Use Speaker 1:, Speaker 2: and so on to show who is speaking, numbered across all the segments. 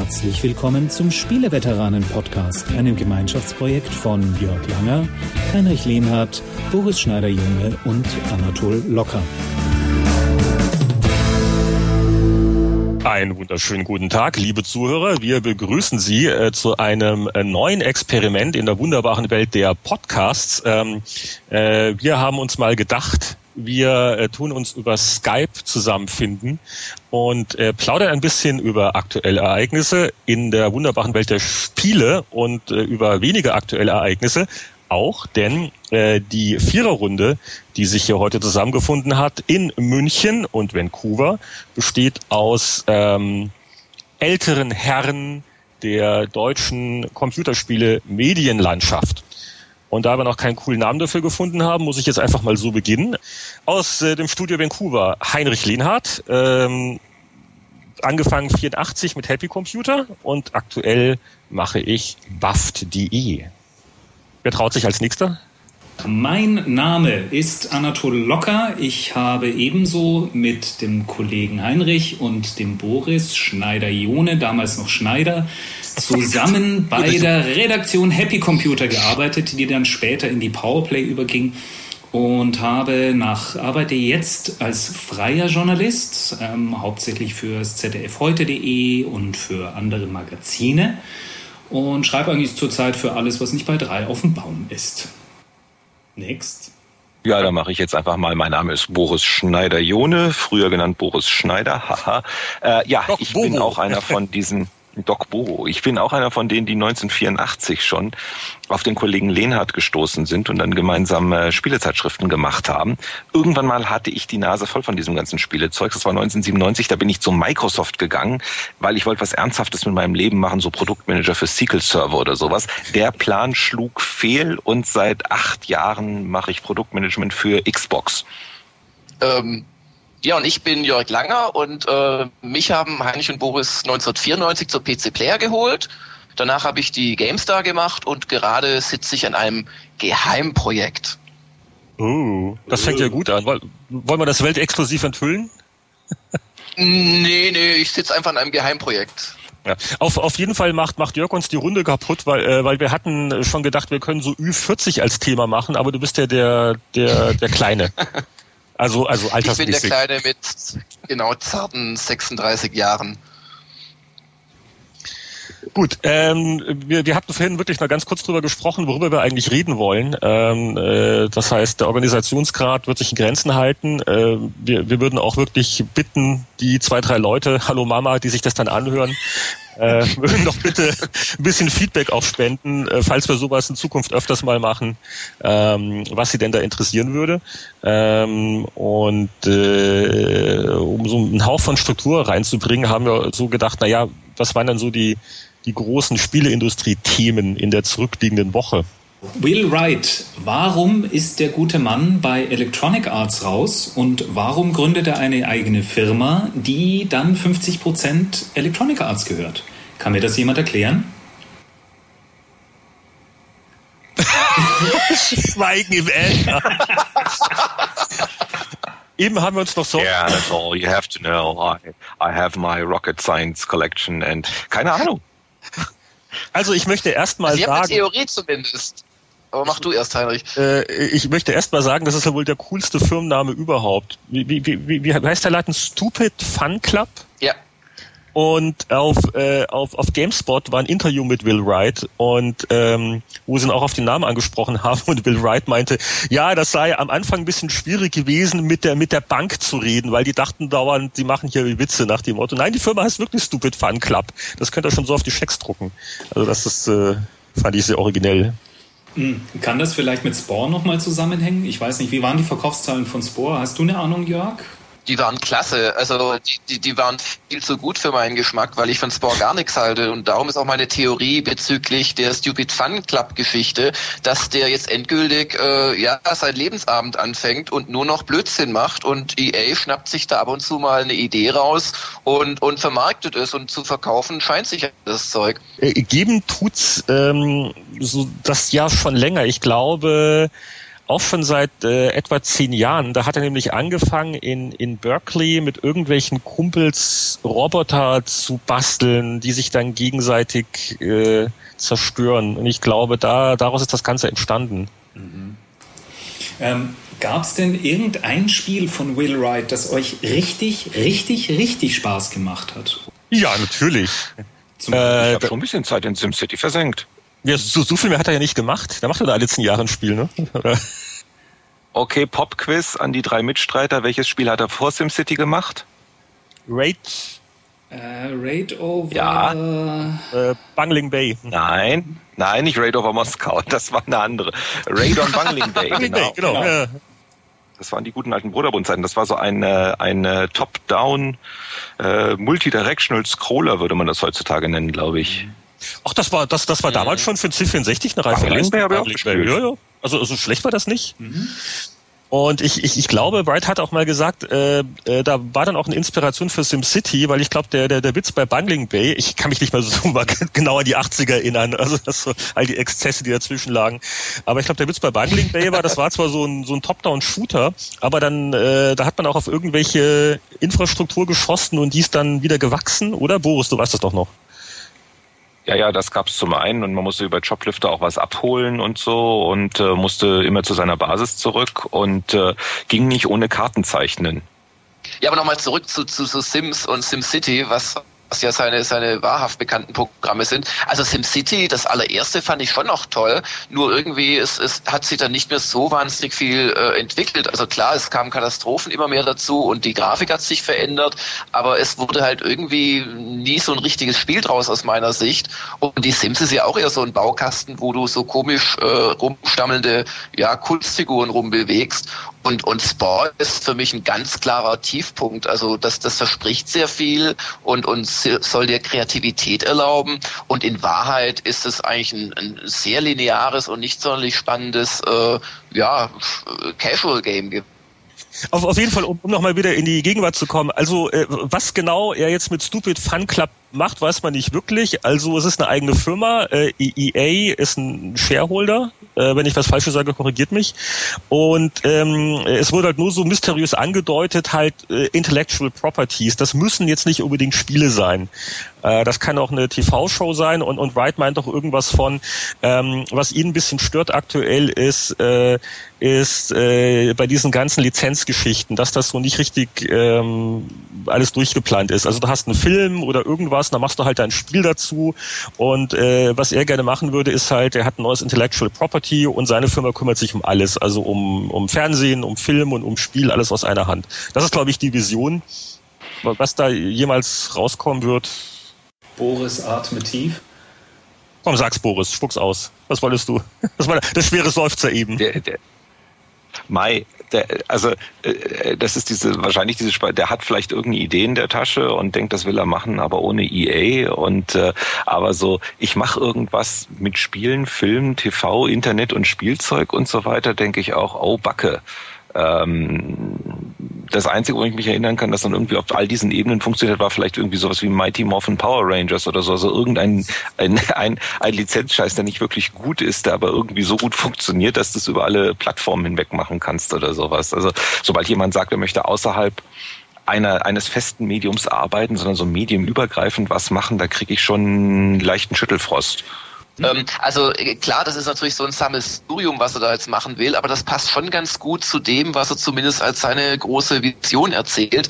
Speaker 1: Herzlich willkommen zum Spieleveteranen-Podcast, einem Gemeinschaftsprojekt von Jörg Langer, Heinrich Lehnhardt, Boris Schneider-Junge und Anatol Locker.
Speaker 2: Einen wunderschönen guten Tag, liebe Zuhörer. Wir begrüßen Sie äh, zu einem äh, neuen Experiment in der wunderbaren Welt der Podcasts. Ähm, äh, wir haben uns mal gedacht, wir äh, tun uns über Skype zusammenfinden und äh, plaudern ein bisschen über aktuelle Ereignisse in der wunderbaren Welt der Spiele und äh, über weniger aktuelle Ereignisse auch, denn äh, die Viererrunde, die sich hier heute zusammengefunden hat in München und Vancouver, besteht aus ähm, älteren Herren der deutschen Computerspiele Medienlandschaft. Und da wir noch keinen coolen Namen dafür gefunden haben, muss ich jetzt einfach mal so beginnen. Aus äh, dem Studio Vancouver Heinrich Lehnhardt, ähm, angefangen 84 mit Happy Computer und aktuell mache ich buffed.de. Wer traut sich als nächster?
Speaker 3: Mein Name ist Anatol Locker. Ich habe ebenso mit dem Kollegen Heinrich und dem Boris Schneider-Jone, damals noch Schneider, zusammen bei der Redaktion Happy Computer gearbeitet, die dann später in die Powerplay überging und habe nach arbeite jetzt als freier Journalist ähm, hauptsächlich fürs ZDF heute.de und für andere Magazine und schreibe eigentlich zurzeit für alles, was nicht bei drei auf dem Baum ist. Next.
Speaker 4: Ja, da mache ich jetzt einfach mal. Mein Name ist Boris Schneider-Jone, früher genannt Boris Schneider. Haha. Äh, ja, Doch, ich Bobo. bin auch einer von diesen Doc Boho. Ich bin auch einer von denen, die 1984 schon auf den Kollegen Lehnhardt gestoßen sind und dann gemeinsam äh, Spielezeitschriften gemacht haben. Irgendwann mal hatte ich die Nase voll von diesem ganzen Spielezeug. Das war 1997, da bin ich zu Microsoft gegangen, weil ich wollte was Ernsthaftes mit meinem Leben machen, so Produktmanager für SQL Server oder sowas. Der Plan schlug fehl und seit acht Jahren mache ich Produktmanagement für Xbox.
Speaker 5: Ähm, ja, und ich bin Jörg Langer und äh, mich haben Heinrich und Boris 1994 zur PC Player geholt. Danach habe ich die GameStar gemacht und gerade sitze ich an einem Geheimprojekt.
Speaker 2: Oh, das fängt ja gut an. Wollen wir das weltexklusiv enthüllen?
Speaker 5: nee, nee, ich sitze einfach an einem Geheimprojekt.
Speaker 2: Ja. Auf, auf jeden Fall macht, macht Jörg uns die Runde kaputt, weil, äh, weil wir hatten schon gedacht, wir können so Ü40 als Thema machen, aber du bist ja der, der, der Kleine. Also, also altersmäßig.
Speaker 5: Ich bin der Kleine mit genau zarten 36 Jahren.
Speaker 2: Gut, ähm, wir, wir hatten vorhin wirklich mal ganz kurz drüber gesprochen, worüber wir eigentlich reden wollen. Ähm, äh, das heißt, der Organisationsgrad wird sich in Grenzen halten. Äh, wir, wir würden auch wirklich bitten, die zwei, drei Leute, hallo Mama, die sich das dann anhören, äh, mögen doch bitte ein bisschen Feedback auch spenden, äh, falls wir sowas in Zukunft öfters mal machen, ähm, was sie denn da interessieren würde. Ähm, und äh, um so einen Hauch von Struktur reinzubringen, haben wir so gedacht, na ja, was waren dann so die, die großen Spieleindustrie-Themen in der zurückliegenden Woche?
Speaker 3: Will Wright, warum ist der gute Mann bei Electronic Arts raus und warum gründet er eine eigene Firma, die dann 50% Electronic Arts gehört? Kann mir das jemand erklären?
Speaker 2: Schweigen im Äther. Eben haben wir uns noch so.
Speaker 4: Yeah, that's all you have to know. I, I have my rocket science collection and keine Ahnung.
Speaker 2: Also ich möchte erstmal
Speaker 5: also
Speaker 2: sagen.
Speaker 5: Eine Theorie zumindest. Aber mach du erst, Heinrich.
Speaker 2: Äh, ich möchte erst mal sagen, das ist ja wohl der coolste Firmenname überhaupt. Wie, wie, wie, wie heißt der Laden? Stupid Fun Club?
Speaker 5: Ja.
Speaker 2: Und auf, äh, auf, auf GameSpot war ein Interview mit Will Wright und ähm, wo sie ihn auch auf den Namen angesprochen haben und Will Wright meinte, ja, das sei am Anfang ein bisschen schwierig gewesen, mit der mit der Bank zu reden, weil die dachten dauernd, die machen hier Witze nach dem Motto. Nein, die Firma heißt wirklich Stupid Fun Club. Das könnt ihr schon so auf die Schecks drucken. Also das ist, äh, fand ich sehr originell.
Speaker 3: Hm, kann das vielleicht mit Spore nochmal zusammenhängen? Ich weiß nicht, wie waren die Verkaufszahlen von Spore? Hast du eine Ahnung, Jörg?
Speaker 5: Die waren klasse. Also die, die, die waren viel zu gut für meinen Geschmack, weil ich von Spore gar nichts halte. Und darum ist auch meine Theorie bezüglich der Stupid Fun Club Geschichte, dass der jetzt endgültig äh, ja sein Lebensabend anfängt und nur noch Blödsinn macht und EA schnappt sich da ab und zu mal eine Idee raus und, und vermarktet es und zu verkaufen scheint sich das Zeug.
Speaker 2: Äh, geben tut's ähm, so das ja schon länger. Ich glaube auch schon seit äh, etwa zehn Jahren. Da hat er nämlich angefangen, in, in Berkeley mit irgendwelchen Kumpels Roboter zu basteln, die sich dann gegenseitig äh, zerstören. Und ich glaube, da daraus ist das Ganze entstanden. Mhm.
Speaker 3: Ähm, Gab es denn irgendein Spiel von Will Wright, das euch richtig, richtig, richtig Spaß gemacht hat?
Speaker 2: Ja, natürlich.
Speaker 4: Zum äh, ich habe schon ein bisschen Zeit in SimCity versenkt.
Speaker 2: Ja, so, so viel mehr hat er ja nicht gemacht. Der macht ja da alle zehn Jahre ein Spiel, ne?
Speaker 4: okay, Pop-Quiz an die drei Mitstreiter. Welches Spiel hat er vor SimCity gemacht?
Speaker 2: Raid.
Speaker 3: Äh, Raid over.
Speaker 4: Ja.
Speaker 2: Äh, Bungling Bay.
Speaker 4: Nein, nein, nicht Raid over Moskau. Das war eine andere. Raid on Bungling Bay. Bungling genau. Bay, genau. genau. Ja. Das waren die guten alten Bruderbundzeiten. Das war so ein, ein Top-Down äh, Multidirectional Scroller, würde man das heutzutage nennen, glaube ich.
Speaker 2: Ach, das war das, das war mhm. damals schon für den C64 eine reife
Speaker 4: Leistung. Habe ich auch.
Speaker 2: Ja, ja. Also, also schlecht war das nicht. Mhm. Und ich, ich, ich glaube, Bright hat auch mal gesagt, äh, äh, da war dann auch eine Inspiration für SimCity, weil ich glaube, der, der, der Witz bei Bungling Bay, ich kann mich nicht mehr so mal genau an die 80er erinnern, also das so, all die Exzesse, die dazwischen lagen. Aber ich glaube, der Witz bei Bungling Bay war, das war zwar so ein, so ein Top-Down-Shooter, aber dann, äh, da hat man auch auf irgendwelche Infrastruktur geschossen und die ist dann wieder gewachsen, oder? Boris, du weißt das doch noch.
Speaker 4: Ja, ja, das gab's zum einen und man musste über Joblifter auch was abholen und so und äh, musste immer zu seiner Basis zurück und äh, ging nicht ohne Kartenzeichnen.
Speaker 5: Ja, aber nochmal zurück zu, zu, zu Sims und SimCity, was was ja seine, seine wahrhaft bekannten Programme sind. Also SimCity, das allererste fand ich schon noch toll, nur irgendwie es, es hat sich dann nicht mehr so wahnsinnig viel äh, entwickelt. Also klar, es kamen Katastrophen immer mehr dazu und die Grafik hat sich verändert, aber es wurde halt irgendwie nie so ein richtiges Spiel draus aus meiner Sicht. Und die Sims ist ja auch eher so ein Baukasten, wo du so komisch äh, rumstammelnde ja, Kunstfiguren rumbewegst. Und, und Sport ist für mich ein ganz klarer Tiefpunkt. Also das, das verspricht sehr viel und, und soll dir Kreativität erlauben. Und in Wahrheit ist es eigentlich ein, ein sehr lineares und nicht sonderlich spannendes äh, ja, Casual Game.
Speaker 2: Auf, auf jeden Fall, um, um nochmal wieder in die Gegenwart zu kommen. Also, äh, was genau er jetzt mit Stupid Fun Club macht, weiß man nicht wirklich. Also, es ist eine eigene Firma. Äh, EA ist ein Shareholder. Äh, wenn ich was Falsches sage, korrigiert mich. Und ähm, es wurde halt nur so mysteriös angedeutet, halt äh, Intellectual Properties. Das müssen jetzt nicht unbedingt Spiele sein. Äh, das kann auch eine TV-Show sein. Und, und Wright meint auch irgendwas von, ähm, was ihn ein bisschen stört aktuell ist, äh, ist äh, bei diesen ganzen Lizenzgeschichten, dass das so nicht richtig ähm, alles durchgeplant ist. Also du hast einen Film oder irgendwas, dann machst du halt ein Spiel dazu und äh, was er gerne machen würde, ist halt, er hat ein neues Intellectual Property und seine Firma kümmert sich um alles, also um, um Fernsehen, um Film und um Spiel, alles aus einer Hand. Das ist, glaube ich, die Vision. Was da jemals rauskommen wird.
Speaker 3: Boris atme tief.
Speaker 2: Komm, sag's Boris, spuck's aus. Was wolltest du? Das war der schwere Seufzer eben. Der, der,
Speaker 4: Mai, der, also äh, das ist diese wahrscheinlich diese Sp der hat vielleicht irgendeine Idee in der Tasche und denkt, das will er machen, aber ohne EA und äh, aber so ich mache irgendwas mit Spielen, Filmen, TV, Internet und Spielzeug und so weiter, denke ich auch, oh Backe. Ähm, das Einzige, wo ich mich erinnern kann, dass dann irgendwie auf all diesen Ebenen funktioniert, war vielleicht irgendwie sowas wie Mighty Morphin Power Rangers oder so. Also irgendein ein, ein, ein Lizenzscheiß, der nicht wirklich gut ist, der aber irgendwie so gut funktioniert, dass du es über alle Plattformen hinweg machen kannst oder sowas. Also sobald jemand sagt, er möchte außerhalb einer, eines festen Mediums arbeiten, sondern so mediumübergreifend was machen, da kriege ich schon einen leichten Schüttelfrost.
Speaker 5: Mhm. Ähm, also äh, klar, das ist natürlich so ein Sammelsurium, was er da jetzt machen will, aber das passt schon ganz gut zu dem, was er zumindest als seine große Vision erzählt.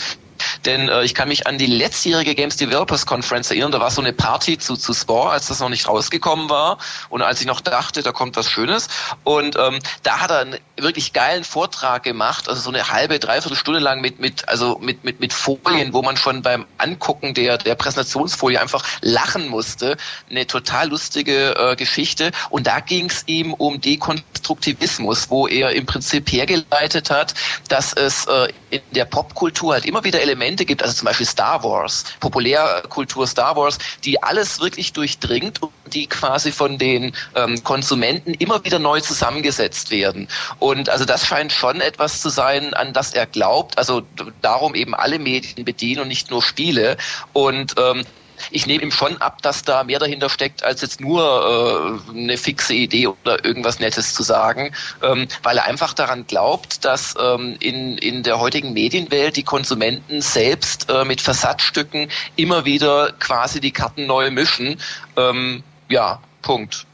Speaker 5: Denn äh, ich kann mich an die letztjährige Games Developers Conference erinnern. Da war so eine Party zu, zu Spore, als das noch nicht rausgekommen war. Und als ich noch dachte, da kommt was Schönes. Und ähm, da hat er einen wirklich geilen Vortrag gemacht, also so eine halbe, dreiviertel Stunde lang mit, mit, also mit, mit, mit Folien, wo man schon beim Angucken der, der Präsentationsfolie einfach lachen musste. Eine total lustige äh, Geschichte. Und da ging es ihm um Dekonstruktivismus, wo er im Prinzip hergeleitet hat, dass es äh, in der Popkultur halt immer wieder Elemente gibt, also zum Beispiel Star Wars, Populärkultur Star Wars, die alles wirklich durchdringt und die quasi von den ähm, Konsumenten immer wieder neu zusammengesetzt werden. Und also das scheint schon etwas zu sein, an das er glaubt. Also darum eben alle Medien bedienen und nicht nur Spiele. Und ähm, ich nehme ihm schon ab, dass da mehr dahinter steckt, als jetzt nur äh, eine fixe Idee oder irgendwas Nettes zu sagen, ähm, weil er einfach daran glaubt, dass ähm, in, in der heutigen Medienwelt die Konsumenten selbst äh, mit Versatzstücken immer wieder quasi die Karten neu mischen. Ähm, ja, Punkt.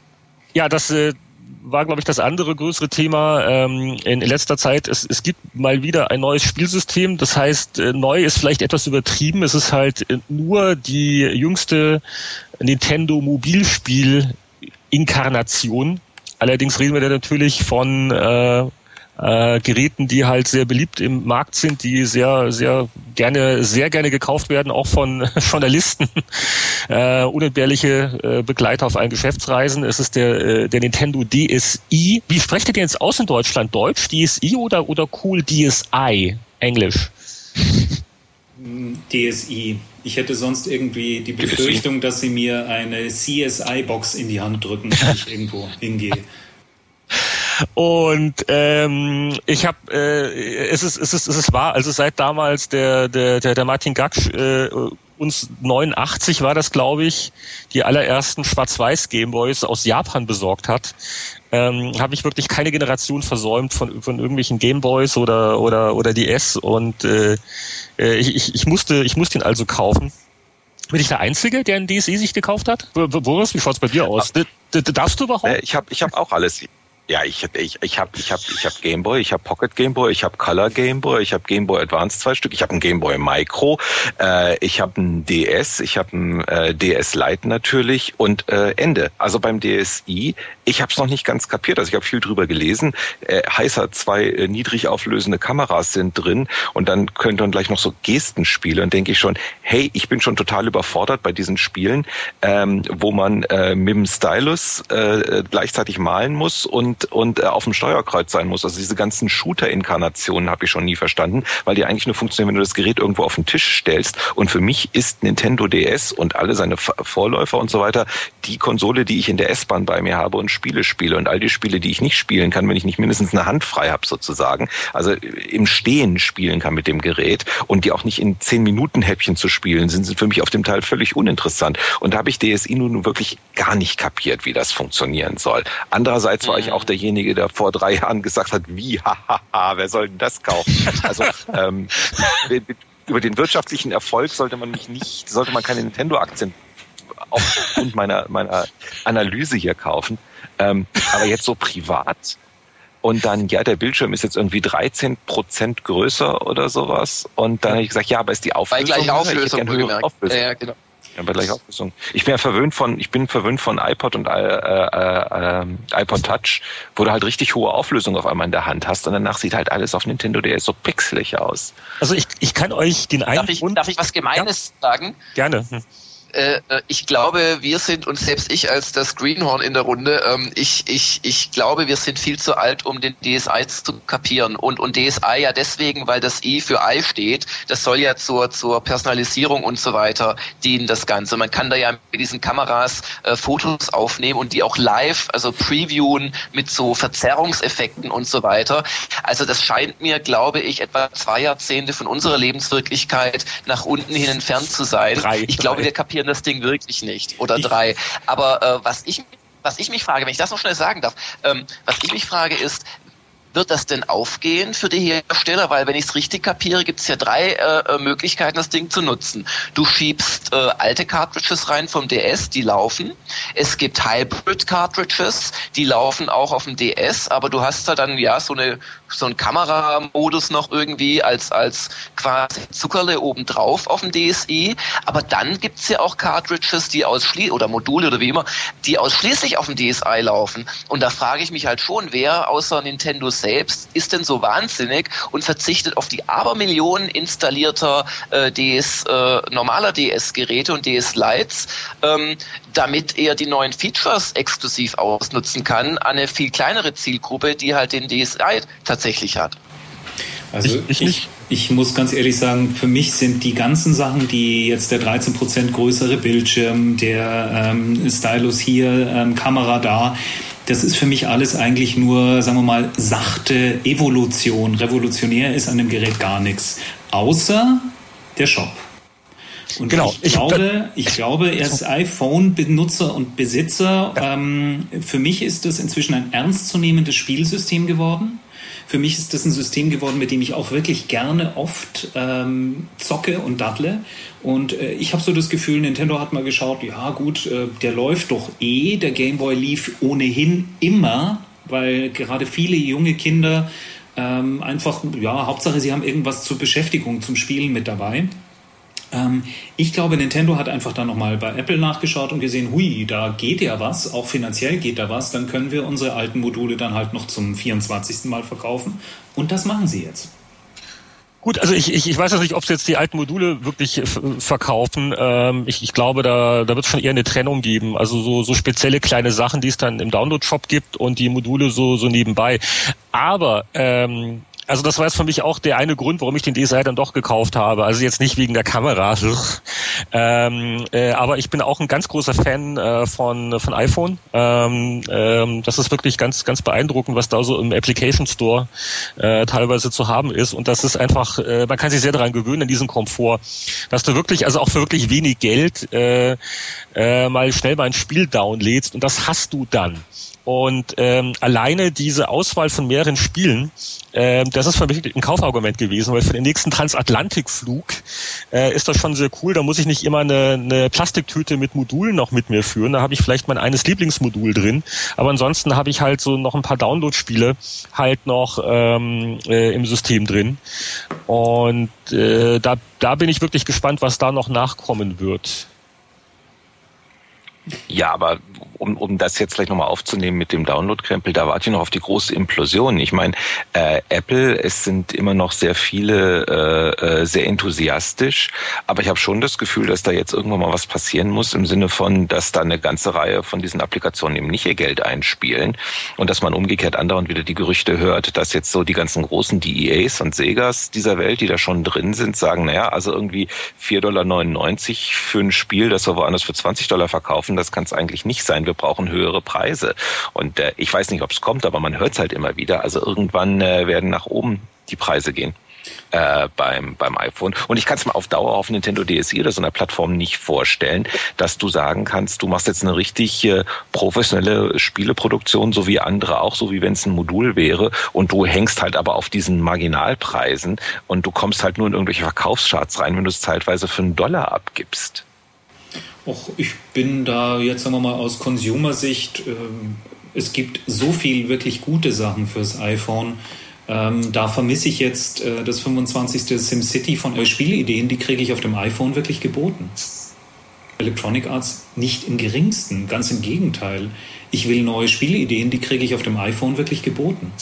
Speaker 2: Ja, das äh, war, glaube ich, das andere größere Thema ähm, in letzter Zeit. Es, es gibt mal wieder ein neues Spielsystem. Das heißt, äh, neu ist vielleicht etwas übertrieben. Es ist halt äh, nur die jüngste Nintendo Mobilspiel Inkarnation. Allerdings reden wir da natürlich von äh, äh, Geräten, die halt sehr beliebt im Markt sind, die sehr, sehr gerne, sehr gerne gekauft werden, auch von Journalisten, äh, unentbehrliche äh, Begleiter auf allen Geschäftsreisen. Es ist der, äh, der Nintendo DSi. Wie sprecht ihr denn jetzt aus in Deutschland? Deutsch, DSi oder, oder cool DSi? Englisch?
Speaker 3: DSi. Ich hätte sonst irgendwie die Befürchtung, dass sie mir eine CSI-Box in die Hand drücken, wenn ich irgendwo hingehe.
Speaker 2: Und ähm, ich habe, äh, es ist, es ist, es ist wahr. Also seit damals der der der, der Martin Gaksch äh, uns 89 war das, glaube ich, die allerersten Schwarz-Weiß Gameboys aus Japan besorgt hat, ähm, habe ich wirklich keine Generation versäumt von, von irgendwelchen Gameboys oder oder oder DS und äh, äh ich, ich musste ich musste ihn also kaufen. Bin ich der Einzige, der einen DSI sich gekauft hat? Boris, wie schaut's bei dir aus? Ah. Darfst du überhaupt? Äh,
Speaker 4: ich habe ich hab auch alles. Ja, ich ich ich habe ich habe ich habe Gameboy, ich habe Pocket Gameboy, ich habe Color Gameboy, ich habe Gameboy Advance zwei Stück, ich habe ein Gameboy Micro, äh, ich habe ein DS, ich habe ein äh, DS Lite natürlich und äh, Ende. Also beim DSi, ich habe es noch nicht ganz kapiert, also ich habe viel drüber gelesen. Äh, heißer zwei äh, niedrig auflösende Kameras sind drin und dann könnte man gleich noch so Gesten spielen und denke ich schon, hey, ich bin schon total überfordert bei diesen Spielen, ähm, wo man äh, mit dem Stylus äh, gleichzeitig malen muss und und, und äh, auf dem Steuerkreuz sein muss. Also diese ganzen Shooter-Inkarnationen habe ich schon nie verstanden, weil die eigentlich nur funktionieren, wenn du das Gerät irgendwo auf den Tisch stellst. Und für mich ist Nintendo DS und alle seine Vorläufer und so weiter die Konsole, die ich in der S-Bahn bei mir habe und Spiele spiele. Und all die Spiele, die ich nicht spielen kann, wenn ich nicht mindestens eine Hand frei habe sozusagen, also im Stehen spielen kann mit dem Gerät und die auch nicht in zehn Minuten Häppchen zu spielen sind, sind für mich auf dem Teil völlig uninteressant. Und da habe ich DSI nun wirklich gar nicht kapiert, wie das funktionieren soll. Andererseits war ich auch derjenige, der vor drei Jahren gesagt hat, wie, hahaha, wer soll denn das kaufen? Also ähm, über den wirtschaftlichen Erfolg sollte man mich nicht, sollte man keine Nintendo-Aktien aufgrund meiner, meiner Analyse hier kaufen. Ähm, aber jetzt so privat und dann, ja, der Bildschirm ist jetzt irgendwie 13 Prozent größer oder sowas. Und dann habe ich gesagt, ja, aber ist die Auflösung?
Speaker 5: Bei gleicher Auflösung,
Speaker 4: ich Auflösung. Ja, genau. Ja, bei gleicher Auflösung. Ich bin ja verwöhnt von, ich bin verwöhnt von iPod und äh, äh, äh, iPod Touch, wo du halt richtig hohe Auflösung auf einmal in der Hand hast und danach sieht halt alles auf Nintendo DS so pixelig aus.
Speaker 2: Also ich, ich kann euch den einen
Speaker 5: darf ich, darf ich was Gemeines ja? sagen?
Speaker 2: Gerne. Hm.
Speaker 5: Äh, äh, ich glaube, wir sind, und selbst ich als das Greenhorn in der Runde, ähm, ich, ich, ich glaube, wir sind viel zu alt, um den DSI zu kapieren. Und, und DSI ja deswegen, weil das I für I steht. Das soll ja zur, zur Personalisierung und so weiter dienen, das Ganze. Man kann da ja mit diesen Kameras äh, Fotos aufnehmen und die auch live, also previewen mit so Verzerrungseffekten und so weiter. Also das scheint mir, glaube ich, etwa zwei Jahrzehnte von unserer Lebenswirklichkeit nach unten hin entfernt zu sein. Drei, ich glaube, wir kapieren kapieren das Ding wirklich nicht. Oder drei. Aber äh, was ich was ich mich frage, wenn ich das noch schnell sagen darf, ähm, was ich mich frage ist, wird das denn aufgehen für die Hersteller? Weil wenn ich es richtig kapiere, gibt es ja drei äh, äh, Möglichkeiten, das Ding zu nutzen. Du schiebst äh, alte Cartridges rein vom DS, die laufen. Es gibt Hybrid-Cartridges, die laufen auch auf dem DS, aber du hast da dann ja so eine so einen Kameramodus noch irgendwie als als quasi Zuckerle obendrauf auf dem DSi. Aber dann gibt es ja auch Cartridges, die ausschließlich oder Module oder wie immer, die ausschließlich auf dem DSi laufen. Und da frage ich mich halt schon, wer außer Nintendo selbst selbst ist denn so wahnsinnig und verzichtet auf die Abermillionen installierter äh, DS, äh, normaler DS-Geräte und DS-Lights, ähm, damit er die neuen Features exklusiv ausnutzen kann an eine viel kleinere Zielgruppe, die halt den DSi tatsächlich hat.
Speaker 3: Also ich, ich, ich, muss ganz ehrlich sagen, für mich sind die ganzen Sachen, die jetzt der 13% größere Bildschirm, der ähm, Stylus hier, ähm, Kamera da, das ist für mich alles eigentlich nur, sagen wir mal, sachte Evolution. Revolutionär ist an dem Gerät gar nichts. Außer der Shop. Und genau. ich, glaube, ich glaube, er ist iPhone-Benutzer und Besitzer. Ja. Ähm, für mich ist das inzwischen ein ernstzunehmendes Spielsystem geworden. Für mich ist das ein System geworden, mit dem ich auch wirklich gerne oft ähm, zocke und daddle. Und äh, ich habe so das Gefühl, Nintendo hat mal geschaut, ja gut, äh, der läuft doch eh. Der Game Boy lief ohnehin immer, weil gerade viele junge Kinder ähm, einfach, ja, Hauptsache sie haben irgendwas zur Beschäftigung, zum Spielen mit dabei. Ähm, ich glaube, Nintendo hat einfach dann nochmal bei Apple nachgeschaut und gesehen, hui, da geht ja was, auch finanziell geht da was, dann können wir unsere alten Module dann halt noch zum 24. Mal verkaufen. Und das machen sie jetzt.
Speaker 2: Gut, also ich, ich, ich weiß nicht, ob sie jetzt die alten Module wirklich verkaufen. Ähm, ich, ich glaube, da, da wird es schon eher eine Trennung geben. Also so, so spezielle kleine Sachen, die es dann im Download-Shop gibt und die Module so, so nebenbei. Aber ähm, also das war jetzt für mich auch der eine Grund, warum ich den DSi dann doch gekauft habe. Also jetzt nicht wegen der Kamera, ähm, äh, aber ich bin auch ein ganz großer Fan äh, von von iPhone. Ähm, ähm, das ist wirklich ganz ganz beeindruckend, was da so im Application Store äh, teilweise zu haben ist. Und das ist einfach, äh, man kann sich sehr daran gewöhnen an diesen Komfort, dass du wirklich, also auch für wirklich wenig Geld äh, äh, mal schnell mal ein Spiel downlädst und das hast du dann. Und ähm, alleine diese Auswahl von mehreren Spielen, äh, das ist für mich ein Kaufargument gewesen, weil für den nächsten Transatlantikflug äh, ist das schon sehr cool. Da muss ich nicht immer eine, eine Plastiktüte mit Modulen noch mit mir führen. Da habe ich vielleicht mein eines Lieblingsmodul drin. Aber ansonsten habe ich halt so noch ein paar Download-Spiele halt noch ähm, äh, im System drin. Und äh, da, da bin ich wirklich gespannt, was da noch nachkommen wird.
Speaker 4: Ja, aber um, um das jetzt gleich nochmal aufzunehmen mit dem Download-Krempel, da warte ich noch auf die große Implosion. Ich meine, äh, Apple, es sind immer noch sehr viele äh, äh, sehr enthusiastisch, aber ich habe schon das Gefühl, dass da jetzt irgendwann mal was passieren muss im Sinne von, dass da eine ganze Reihe von diesen Applikationen eben nicht ihr Geld einspielen und dass man umgekehrt andauernd wieder die Gerüchte hört, dass jetzt so die ganzen großen DEAs und Segas dieser Welt, die da schon drin sind, sagen, naja, also irgendwie 4,99 Dollar für ein Spiel, das wir woanders für 20 Dollar verkaufen, das kann es eigentlich nicht sein wir brauchen höhere Preise. Und äh, ich weiß nicht, ob es kommt, aber man hört es halt immer wieder. Also irgendwann äh, werden nach oben die Preise gehen. Äh, beim, beim iPhone. Und ich kann es mir auf Dauer auf Nintendo DSi oder so einer Plattform nicht vorstellen, dass du sagen kannst, du machst jetzt eine richtig äh, professionelle Spieleproduktion, so wie andere auch, so wie wenn es ein Modul wäre und du hängst halt aber auf diesen Marginalpreisen und du kommst halt nur in irgendwelche Verkaufscharts rein, wenn du es zeitweise für einen Dollar abgibst.
Speaker 3: Och, ich bin da jetzt sagen wir mal aus Consumer-Sicht, ähm, es gibt so viel wirklich gute Sachen fürs iPhone. Ähm, da vermisse ich jetzt äh, das 25. SimCity von euch Spielideen, die kriege ich auf dem iPhone wirklich geboten. Electronic Arts nicht im geringsten, ganz im Gegenteil. Ich will neue Spielideen, die kriege ich auf dem iPhone wirklich geboten.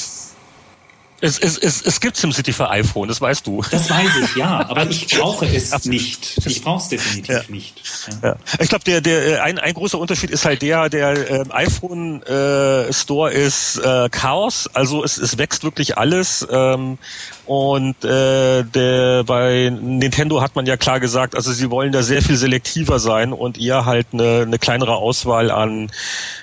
Speaker 2: Es, es, es, es gibt SimCity für iPhone, das weißt du.
Speaker 3: Das weiß ich, ja, aber ich brauche es nicht. Ich brauche es definitiv ja. nicht.
Speaker 2: Ja. Ich glaube, der, der, ein, ein großer Unterschied ist halt der, der äh, iPhone äh, Store ist äh, Chaos, also es, es wächst wirklich alles. Ähm, und äh, der, bei Nintendo hat man ja klar gesagt, also sie wollen da sehr viel selektiver sein und eher halt eine, eine kleinere Auswahl an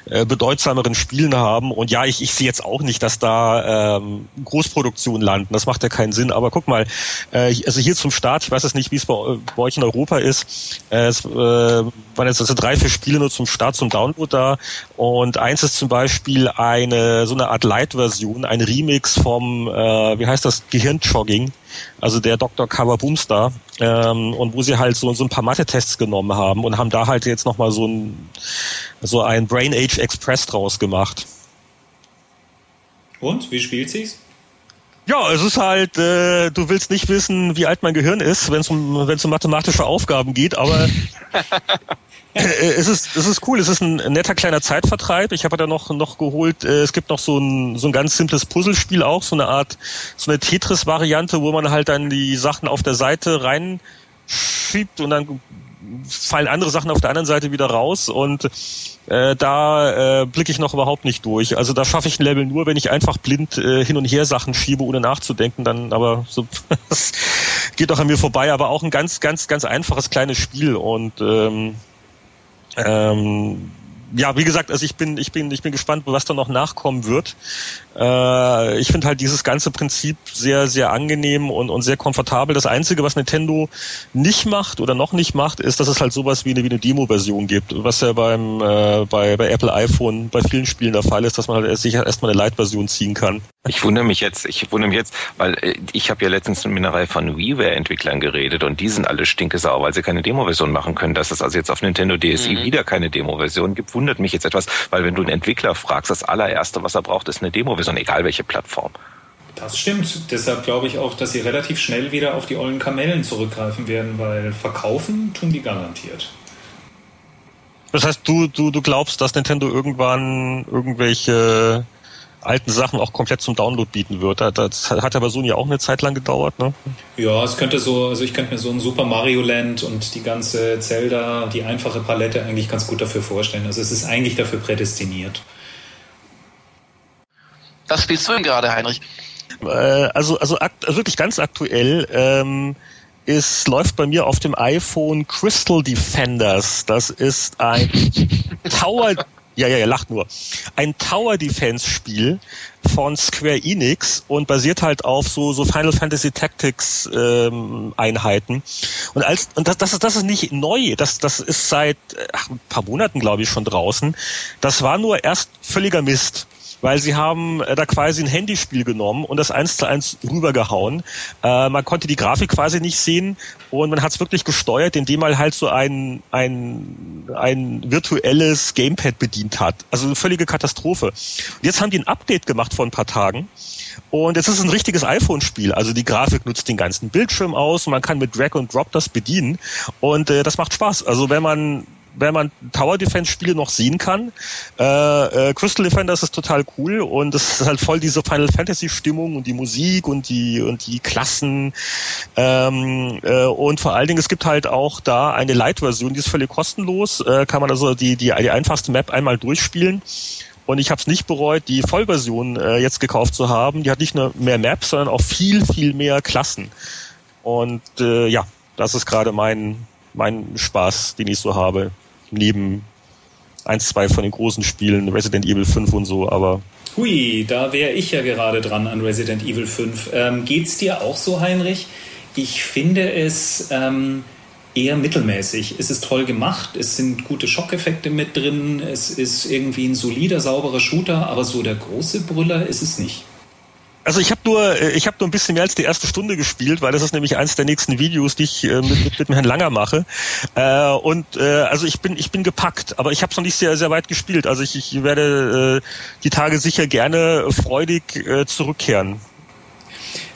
Speaker 2: äh, bedeutsameren Spielen haben. Und ja, ich, ich sehe jetzt auch nicht, dass da ähm, Großproduktionen landen. Das macht ja keinen Sinn. Aber guck mal, äh, also hier zum Start, ich weiß jetzt nicht, wie es bei, bei euch in Europa ist. Äh, es äh, waren jetzt also drei, vier Spiele nur zum Start, zum Download da. Und eins ist zum Beispiel eine so eine Art Light-Version, ein Remix vom, äh, wie heißt das, Gehirn Hirnjogging, also der Dr. Kawaboomstar, ähm, und wo sie halt so, so ein paar Mathe-Tests genommen haben und haben da halt jetzt nochmal so ein, so ein Brain Age Express draus gemacht.
Speaker 3: Und, wie spielt sie's?
Speaker 2: Ja, es ist halt, äh, du willst nicht wissen, wie alt mein Gehirn ist, wenn es um, wenn's um mathematische Aufgaben geht, aber Äh, äh, es ist, es ist cool, es ist ein netter kleiner Zeitvertreib. Ich habe da noch, noch geholt, äh, es gibt noch so ein, so ein ganz simples Puzzlespiel auch, so eine Art, so eine Tetris-Variante, wo man halt dann die Sachen auf der Seite reinschiebt und dann fallen andere Sachen auf der anderen Seite wieder raus und äh, da äh, blicke ich noch überhaupt nicht durch. Also da schaffe ich ein Level nur, wenn ich einfach blind äh, hin und her Sachen schiebe, ohne nachzudenken. Dann aber so das geht doch an mir vorbei. Aber auch ein ganz, ganz, ganz einfaches kleines Spiel und ähm, ähm, ja, wie gesagt, also ich bin, ich bin, ich bin gespannt, was da noch nachkommen wird. Äh, ich finde halt dieses ganze Prinzip sehr, sehr angenehm und, und sehr komfortabel. Das Einzige, was Nintendo nicht macht oder noch nicht macht, ist, dass es halt sowas wie eine, wie eine Demo-Version gibt, was ja beim äh, bei, bei Apple iPhone bei vielen Spielen der Fall ist, dass man halt sicher erstmal eine Light-Version ziehen kann.
Speaker 4: Ich wundere mich jetzt, ich wundere mich jetzt, weil äh, ich habe ja letztens mit einer Reihe von WiiWare-Entwicklern geredet und die sind alle stinkesauer, weil sie keine Demo-Version machen können. Dass es also jetzt auf Nintendo DSi mhm. wieder keine Demo-Version gibt, wundert mich jetzt etwas, weil wenn du einen Entwickler fragst, das allererste, was er braucht, ist eine Demo-Version, egal welche Plattform.
Speaker 3: Das stimmt. Deshalb glaube ich auch, dass sie relativ schnell wieder auf die ollen Kamellen zurückgreifen werden, weil verkaufen tun die garantiert.
Speaker 2: Das heißt, du, du, du glaubst, dass Nintendo irgendwann irgendwelche alten Sachen auch komplett zum Download bieten wird. Das hat aber so ja auch eine Zeit lang gedauert, ne?
Speaker 3: Ja, es könnte so, also ich könnte mir so ein Super Mario Land und die ganze Zelda, die einfache Palette eigentlich ganz gut dafür vorstellen. Also es ist eigentlich dafür prädestiniert.
Speaker 5: Was spielst du denn gerade, Heinrich?
Speaker 2: Äh, also, also wirklich ganz aktuell ähm, ist, läuft bei mir auf dem iPhone Crystal Defenders. Das ist ein Tower ja, ja, ja, lacht nur. Ein Tower Defense Spiel von Square Enix und basiert halt auf so, so Final Fantasy Tactics ähm, Einheiten. Und als und das, das ist das ist nicht neu. Das das ist seit ach, ein paar Monaten glaube ich schon draußen. Das war nur erst völliger Mist weil sie haben äh, da quasi ein Handyspiel genommen und das eins zu eins rübergehauen. Äh, man konnte die Grafik quasi nicht sehen und man hat es wirklich gesteuert, indem man halt so ein, ein, ein virtuelles Gamepad bedient hat. Also eine völlige Katastrophe. Und jetzt haben die ein Update gemacht vor ein paar Tagen. Und jetzt ist es ein richtiges iPhone-Spiel. Also die Grafik nutzt den ganzen Bildschirm aus und man kann mit Drag und Drop das bedienen. Und äh, das macht Spaß. Also wenn man wenn man Tower Defense Spiele noch sehen kann. Äh, äh, Crystal Defenders ist total cool und es ist halt voll diese Final Fantasy Stimmung und die Musik und die und die Klassen ähm, äh, und vor allen Dingen es gibt halt auch da eine Light Version, die ist völlig kostenlos, äh, kann man also die die die einfachste Map einmal durchspielen. Und ich habe es nicht bereut, die Vollversion äh, jetzt gekauft zu haben. Die hat nicht nur mehr Maps, sondern auch viel, viel mehr Klassen. Und äh, ja, das ist gerade mein, mein Spaß, den ich so habe neben ein, zwei von den großen Spielen, Resident Evil 5 und so, aber.
Speaker 3: Hui, da wäre ich ja gerade dran an Resident Evil 5. Ähm, geht's dir auch so, Heinrich? Ich finde es ähm, eher mittelmäßig. Es ist toll gemacht, es sind gute Schockeffekte mit drin, es ist irgendwie ein solider, sauberer Shooter, aber so der große Brüller ist es nicht.
Speaker 2: Also ich habe nur, äh, ich habe nur ein bisschen mehr als die erste Stunde gespielt, weil das ist nämlich eins der nächsten Videos, die ich äh, mit, mit, mit dem Herrn Langer mache. Äh, und äh, also ich bin, ich bin gepackt, aber ich habe noch nicht sehr, sehr weit gespielt. Also ich, ich werde äh, die Tage sicher gerne freudig äh, zurückkehren.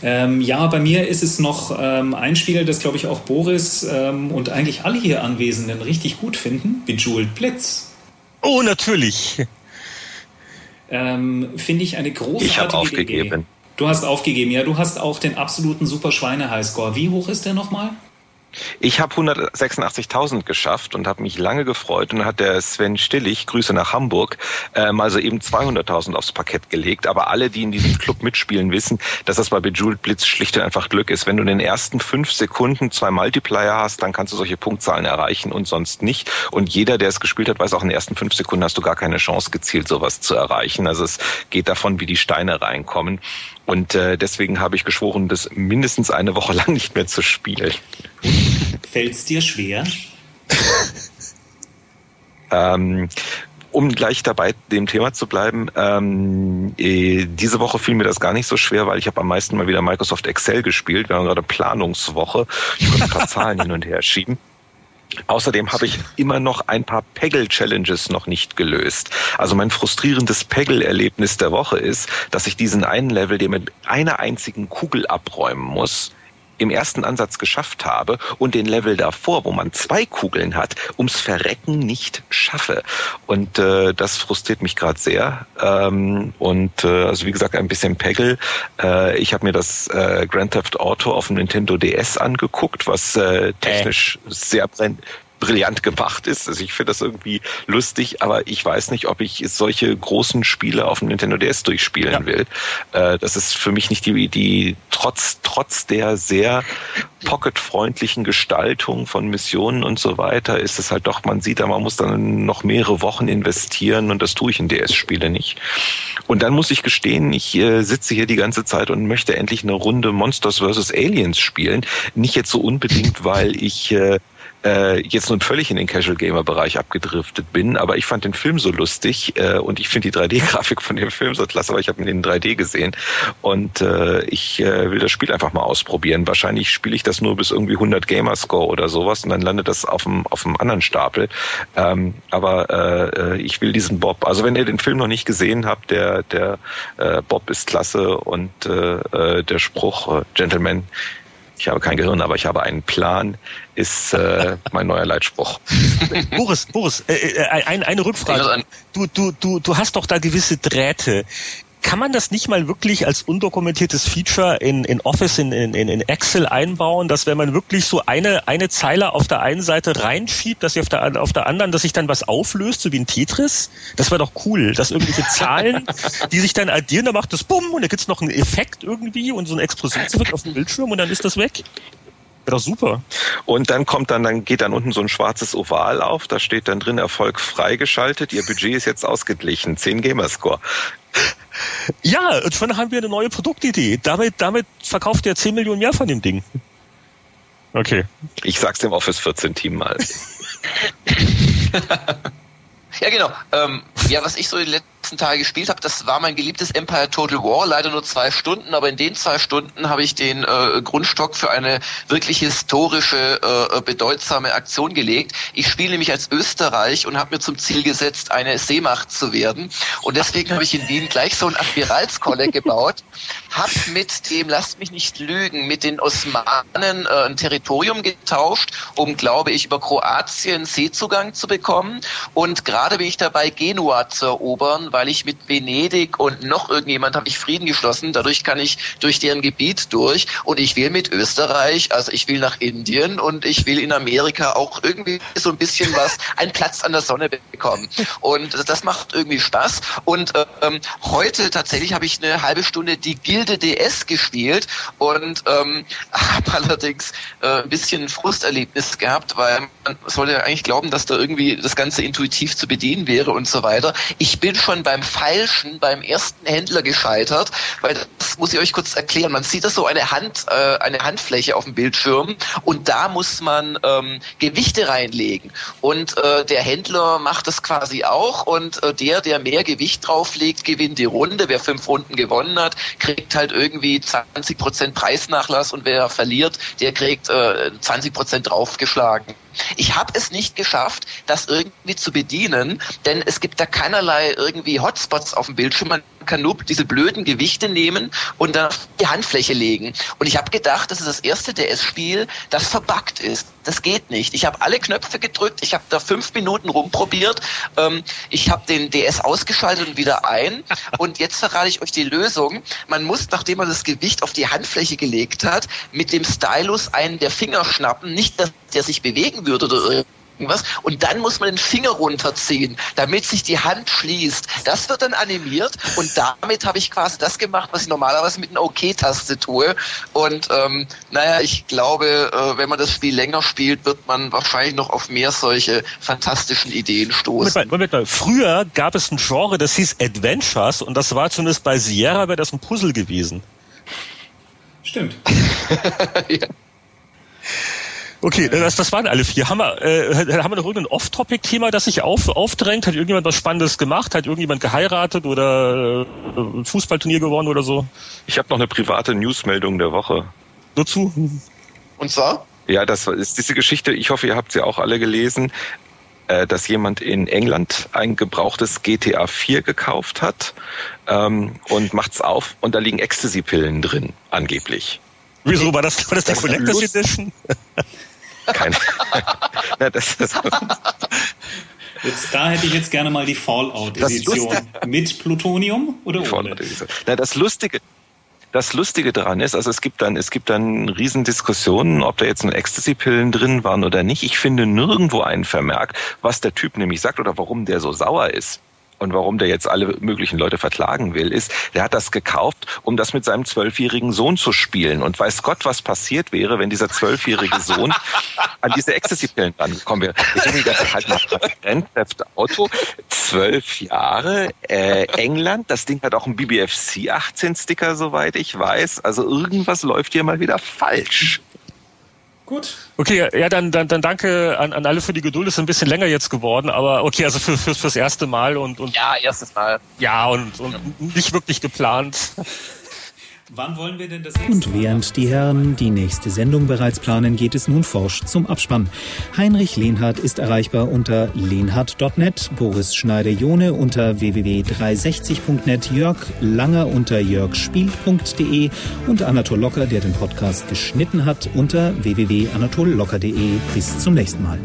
Speaker 3: Ähm, ja, bei mir ist es noch ähm, ein Spiel, das glaube ich auch Boris ähm, und eigentlich alle hier Anwesenden richtig gut finden, Bejeweled Blitz.
Speaker 2: Oh, natürlich.
Speaker 3: Ähm, Finde ich eine großartige
Speaker 4: Ich habe aufgegeben.
Speaker 3: Du hast aufgegeben, ja. Du hast auch den absoluten Super Schweine-Highscore. Wie hoch ist der nochmal?
Speaker 4: Ich habe 186.000 geschafft und habe mich lange gefreut und hat der Sven Stillig, Grüße nach Hamburg, äh, mal so eben 200.000 aufs Parkett gelegt. Aber alle, die in diesem Club mitspielen, wissen, dass das bei Bejeweled Blitz schlicht und einfach Glück ist. Wenn du in den ersten fünf Sekunden zwei Multiplier hast, dann kannst du solche Punktzahlen erreichen und sonst nicht. Und jeder, der es gespielt hat, weiß auch, in den ersten fünf Sekunden hast du gar keine Chance gezielt, sowas zu erreichen. Also es geht davon, wie die Steine reinkommen. Und äh, deswegen habe ich geschworen, das mindestens eine Woche lang nicht mehr zu spielen.
Speaker 3: Fällt es dir schwer?
Speaker 4: ähm, um gleich dabei dem Thema zu bleiben, ähm, äh, diese Woche fiel mir das gar nicht so schwer, weil ich habe am meisten mal wieder Microsoft Excel gespielt. Wir haben gerade Planungswoche. Ich konnte ein paar Zahlen hin und her schieben. Außerdem habe ich immer noch ein paar Peggle-Challenges noch nicht gelöst. Also mein frustrierendes Peggle-Erlebnis der Woche ist, dass ich diesen einen Level, der mit einer einzigen Kugel abräumen muss, im ersten Ansatz geschafft habe und den Level davor, wo man zwei Kugeln hat, ums Verrecken nicht schaffe. Und äh, das frustriert mich gerade sehr. Ähm, und äh, also wie gesagt, ein bisschen Peggle. Äh, ich habe mir das äh, Grand Theft Auto auf dem Nintendo DS angeguckt, was äh, technisch äh. sehr brennt brillant gemacht ist. Also ich finde das irgendwie lustig, aber ich weiß nicht, ob ich solche großen Spiele auf dem Nintendo DS durchspielen ja. will. Äh, das ist für mich nicht die, die trotz, trotz der sehr pocketfreundlichen Gestaltung von Missionen und so weiter, ist es halt doch, man sieht da, man muss dann noch mehrere Wochen investieren und das tue ich in DS-Spiele nicht. Und dann muss ich gestehen, ich äh, sitze hier die ganze Zeit und möchte endlich eine Runde Monsters vs. Aliens spielen. Nicht jetzt so unbedingt, weil ich äh, äh, jetzt nun völlig in den Casual Gamer Bereich abgedriftet bin, aber ich fand den Film so lustig äh, und ich finde die 3D-Grafik von dem Film so klasse, weil ich habe ihn in 3D gesehen und äh, ich äh, will das Spiel einfach mal ausprobieren. Wahrscheinlich spiele ich das nur bis irgendwie 100 Gamerscore oder sowas und dann landet das auf dem auf anderen Stapel. Ähm, aber äh, ich will diesen Bob. Also wenn ihr den Film noch nicht gesehen habt, der der äh, Bob ist klasse und äh, äh der Spruch äh, Gentleman ich habe kein Gehirn, aber ich habe einen Plan, ist äh, mein neuer Leitspruch.
Speaker 2: Boris, Boris, äh, äh, ein, eine Rückfrage. Du, du, du, du hast doch da gewisse Drähte kann man das nicht mal wirklich als undokumentiertes Feature in, in Office, in, in, in Excel einbauen, dass wenn man wirklich so eine, eine Zeile auf der einen Seite reinschiebt, dass sie auf der, auf der anderen, dass sich dann was auflöst, so wie ein Tetris? Das wäre doch cool, dass irgendwelche Zahlen, die sich dann addieren, da macht das Bumm und da gibt's noch einen Effekt irgendwie und so ein Explosionseffekt auf dem Bildschirm und dann ist das weg. Wäre doch super.
Speaker 4: Und dann kommt dann, dann geht dann unten so ein schwarzes Oval auf, da steht dann drin Erfolg freigeschaltet, Ihr Budget ist jetzt ausgeglichen, 10 Gamerscore.
Speaker 2: Ja, und schon haben wir eine neue Produktidee. Damit, damit verkauft ihr 10 Millionen mehr von dem Ding.
Speaker 4: Okay. Ich sag's dem Office 14 Team mal.
Speaker 5: ja, genau. Ähm, ja, was ich so die letzten Tage gespielt habe, das war mein geliebtes Empire Total War, leider nur zwei Stunden, aber in den zwei Stunden habe ich den äh, Grundstock für eine wirklich historische, äh, bedeutsame Aktion gelegt. Ich spiele nämlich als Österreich und habe mir zum Ziel gesetzt, eine Seemacht zu werden. Und deswegen habe ich in Wien gleich so ein Admiralskolle gebaut, habe mit dem, lasst mich nicht lügen, mit den Osmanen äh, ein Territorium getauscht, um, glaube ich, über Kroatien Seezugang zu bekommen. Und gerade bin ich dabei, Genua zu erobern, weil ich mit Venedig und noch irgendjemand habe ich Frieden geschlossen. Dadurch kann ich durch deren Gebiet durch und ich will mit Österreich, also ich will nach Indien und ich will in Amerika auch irgendwie so ein bisschen was, einen Platz an der Sonne bekommen. Und das macht irgendwie Spaß. Und ähm, heute tatsächlich habe ich eine halbe Stunde die Gilde DS gespielt und ähm, habe allerdings äh, ein bisschen Frusterlebnis gehabt, weil man sollte ja eigentlich glauben, dass da irgendwie das Ganze intuitiv zu bedienen wäre und so weiter. Ich bin schon beim Feilschen beim ersten Händler gescheitert, weil das muss ich euch kurz erklären. Man sieht da so eine Hand, äh, eine Handfläche auf dem Bildschirm und da muss man ähm, Gewichte reinlegen. Und äh, der Händler macht das quasi auch und äh, der, der mehr Gewicht drauflegt, gewinnt die Runde. Wer fünf Runden gewonnen hat, kriegt halt irgendwie 20 Prozent Preisnachlass und wer verliert, der kriegt äh, 20 Prozent draufgeschlagen. Ich habe es nicht geschafft, das irgendwie zu bedienen, denn es gibt da keinerlei irgendwie Hotspots auf dem Bildschirm. Man kann nur diese blöden Gewichte nehmen und dann auf die Handfläche legen. Und ich habe gedacht, das ist das erste DS-Spiel, das verbuggt ist. Das geht nicht. Ich habe alle Knöpfe gedrückt, ich habe da fünf Minuten rumprobiert, ähm, ich habe den DS ausgeschaltet und wieder ein. Und jetzt verrate ich euch die Lösung. Man muss, nachdem man das Gewicht auf die Handfläche gelegt hat, mit dem Stylus einen der Finger schnappen, nicht, dass der sich bewegen würde oder irgendwas. Und dann muss man den Finger runterziehen, damit sich die Hand schließt. Das wird dann animiert und damit habe ich quasi das gemacht, was ich normalerweise mit einer OK-Taste tue. Und ähm, naja, ich glaube, äh, wenn man das Spiel länger spielt, wird man wahrscheinlich noch auf mehr solche fantastischen Ideen stoßen.
Speaker 2: Moment mal, Moment mal. Früher gab es ein Genre, das hieß Adventures und das war zumindest bei Sierra wäre das ein Puzzle gewesen.
Speaker 3: Stimmt.
Speaker 2: ja. Okay, das, das waren alle vier. Haben wir, äh, haben wir noch irgendein Off-Topic-Thema, das sich auf, aufdrängt? Hat irgendjemand was Spannendes gemacht? Hat irgendjemand geheiratet oder äh, ein Fußballturnier gewonnen oder so?
Speaker 4: Ich habe noch eine private Newsmeldung der Woche.
Speaker 2: Dazu?
Speaker 5: Und zwar?
Speaker 4: Ja, das ist diese Geschichte, ich hoffe, ihr habt sie auch alle gelesen, äh, dass jemand in England ein gebrauchtes GTA 4 gekauft hat ähm, und macht's auf und da liegen Ecstasy-Pillen drin, angeblich.
Speaker 2: Wieso war das, war das die Collectors Edition?
Speaker 3: Keine. Na, das, das Jetzt, da hätte ich jetzt gerne mal die Fallout-Edition. Mit Plutonium oder ohne?
Speaker 4: Na, das Lustige, das Lustige daran ist, also es gibt dann, es gibt dann Riesendiskussionen, ob da jetzt nur Ecstasy-Pillen drin waren oder nicht. Ich finde nirgendwo einen Vermerk, was der Typ nämlich sagt oder warum der so sauer ist und warum der jetzt alle möglichen Leute verklagen will, ist, der hat das gekauft, um das mit seinem zwölfjährigen Sohn zu spielen. Und weiß Gott, was passiert wäre, wenn dieser zwölfjährige Sohn an diese Ecstasy-Pillen rangekommen wäre. Ich habe ganze Zeit mal Grand Theft Auto, zwölf Jahre, äh, England, das Ding hat auch einen BBFC 18 Sticker, soweit ich weiß. Also irgendwas läuft hier mal wieder falsch.
Speaker 2: Gut. Okay, ja, dann, dann, dann danke an, an alle für die Geduld. Ist ein bisschen länger jetzt geworden, aber okay, also für, für, fürs erste Mal und, und.
Speaker 5: Ja, erstes Mal.
Speaker 2: Ja, und, und ja. nicht wirklich geplant.
Speaker 1: Wann wollen wir denn das Und während die Herren die nächste Sendung bereits planen, geht es nun forsch zum Abspann. Heinrich Lehnhardt ist erreichbar unter lehnhardt.net, Boris Schneider-Jone unter www.360.net, Jörg Langer unter jörgspielt.de und Anatol Locker, der den Podcast geschnitten hat, unter www.anatollocker.de. Bis zum nächsten Mal.